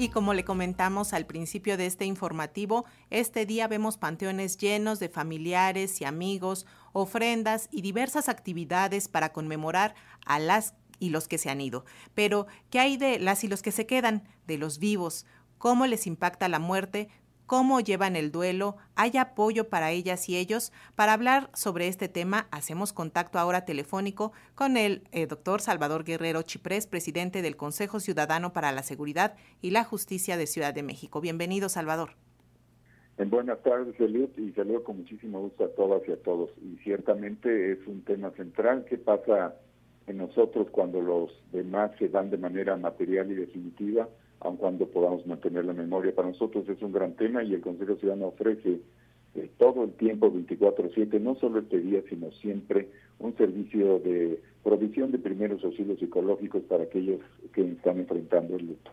Y como le comentamos al principio de este informativo, este día vemos panteones llenos de familiares y amigos, ofrendas y diversas actividades para conmemorar a las y los que se han ido. Pero, ¿qué hay de las y los que se quedan, de los vivos? ¿Cómo les impacta la muerte? Cómo llevan el duelo, hay apoyo para ellas y ellos. Para hablar sobre este tema, hacemos contacto ahora telefónico con el eh, doctor Salvador Guerrero Chiprés, presidente del Consejo Ciudadano para la Seguridad y la Justicia de Ciudad de México. Bienvenido, Salvador. En buenas tardes, Eliot, y saludo con muchísimo gusto a todas y a todos. Y ciertamente es un tema central. ¿Qué pasa en nosotros cuando los demás se dan de manera material y definitiva? Aun cuando podamos mantener la memoria. Para nosotros es un gran tema y el Consejo Ciudadano ofrece eh, todo el tiempo 24/7, no solo este día, sino siempre un servicio de provisión de primeros auxilios psicológicos para aquellos que están enfrentando el luto.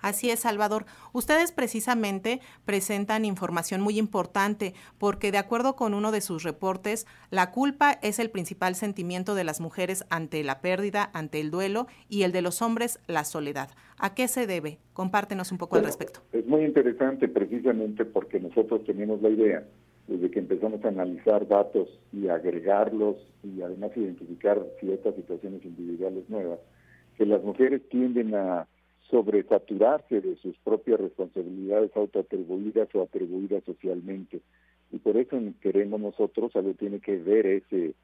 Así es, Salvador. Ustedes precisamente presentan información muy importante porque de acuerdo con uno de sus reportes, la culpa es el principal sentimiento de las mujeres ante la pérdida, ante el duelo y el de los hombres la soledad. ¿A qué se debe? Compártenos un poco al respecto. Es muy interesante precisamente porque nosotros tenemos la idea desde que empezamos a analizar datos y agregarlos y además identificar ciertas situaciones individuales nuevas, que las mujeres tienden a sobresaturarse de sus propias responsabilidades autoatribuidas o atribuidas socialmente. Y por eso queremos nosotros, algo tiene que ver ese,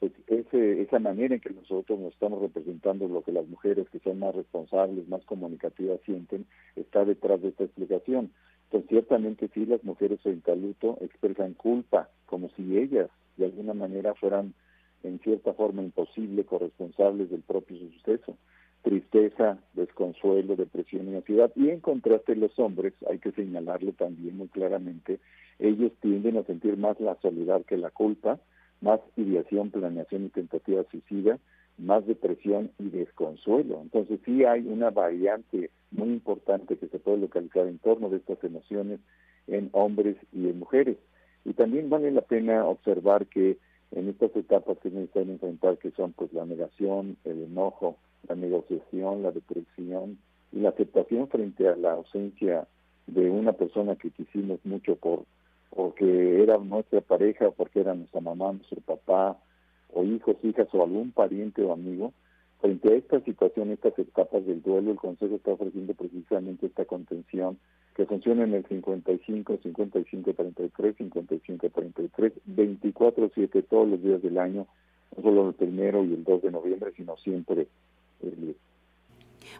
pues, ese, esa manera en que nosotros nos estamos representando lo que las mujeres que son más responsables, más comunicativas sienten, está detrás de esta explicación. Entonces, ciertamente sí, las mujeres en luto expresan culpa, como si ellas de alguna manera fueran en cierta forma imposible corresponsables del propio suceso tristeza, desconsuelo, depresión y ansiedad. Y en contraste los hombres, hay que señalarlo también muy claramente, ellos tienden a sentir más la soledad que la culpa, más ideación, planeación y tentativa suicida, más depresión y desconsuelo. Entonces sí hay una variante muy importante que se puede localizar en torno de estas emociones en hombres y en mujeres. Y también vale la pena observar que en estas etapas que necesitan enfrentar, que son pues la negación, el enojo, la negociación, la depresión y la aceptación frente a la ausencia de una persona que quisimos mucho por porque era nuestra pareja, porque era nuestra mamá, nuestro papá, o hijos, hijas, o algún pariente o amigo. Frente a esta situación, estas etapas del duelo, el Consejo está ofreciendo precisamente esta contención que funciona en el 55, 55, 33, 55, 33, 24, 7 todos los días del año, no solo el primero y el 2 de noviembre, sino siempre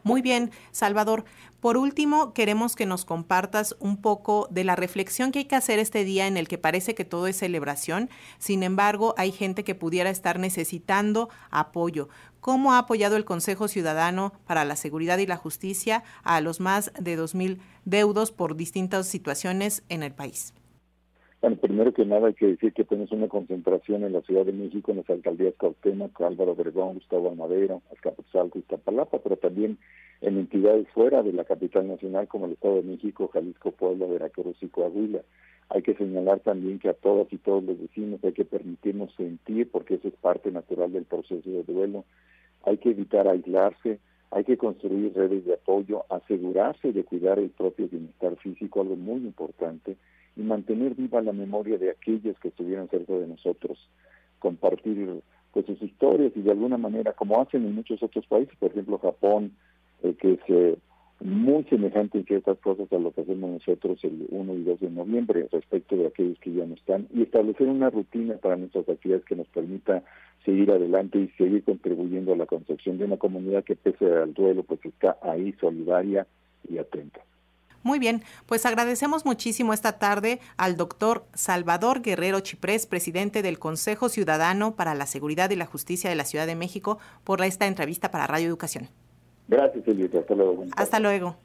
muy bien, Salvador. Por último, queremos que nos compartas un poco de la reflexión que hay que hacer este día en el que parece que todo es celebración. Sin embargo, hay gente que pudiera estar necesitando apoyo. ¿Cómo ha apoyado el Consejo Ciudadano para la Seguridad y la Justicia a los más de 2.000 deudos por distintas situaciones en el país? Bueno, primero que nada hay que decir que tenemos una concentración en la Ciudad de México, en las alcaldías Cuauhtémoc, Álvaro Obregón, Gustavo Almadero, Azcapotzalco Iztapalapa, pero también en entidades fuera de la capital nacional como el Estado de México, Jalisco, Puebla, Veracruz y Coahuila. Hay que señalar también que a todas y todos los vecinos hay que permitirnos sentir, porque eso es parte natural del proceso de duelo. Hay que evitar aislarse, hay que construir redes de apoyo, asegurarse de cuidar el propio bienestar físico, algo muy importante y mantener viva la memoria de aquellos que estuvieron cerca de nosotros, compartir pues sus historias y de alguna manera, como hacen en muchos otros países, por ejemplo Japón, eh, que es eh, muy semejante en ciertas cosas a lo que hacemos nosotros el 1 y 2 de noviembre respecto de aquellos que ya no están, y establecer una rutina para nuestras actividades que nos permita seguir adelante y seguir contribuyendo a la construcción de una comunidad que pese al duelo pues está ahí solidaria y atenta. Muy bien, pues agradecemos muchísimo esta tarde al doctor Salvador Guerrero Chiprés, presidente del Consejo Ciudadano para la Seguridad y la Justicia de la Ciudad de México, por esta entrevista para Radio Educación. Gracias, Elita. Hasta luego. Hasta luego.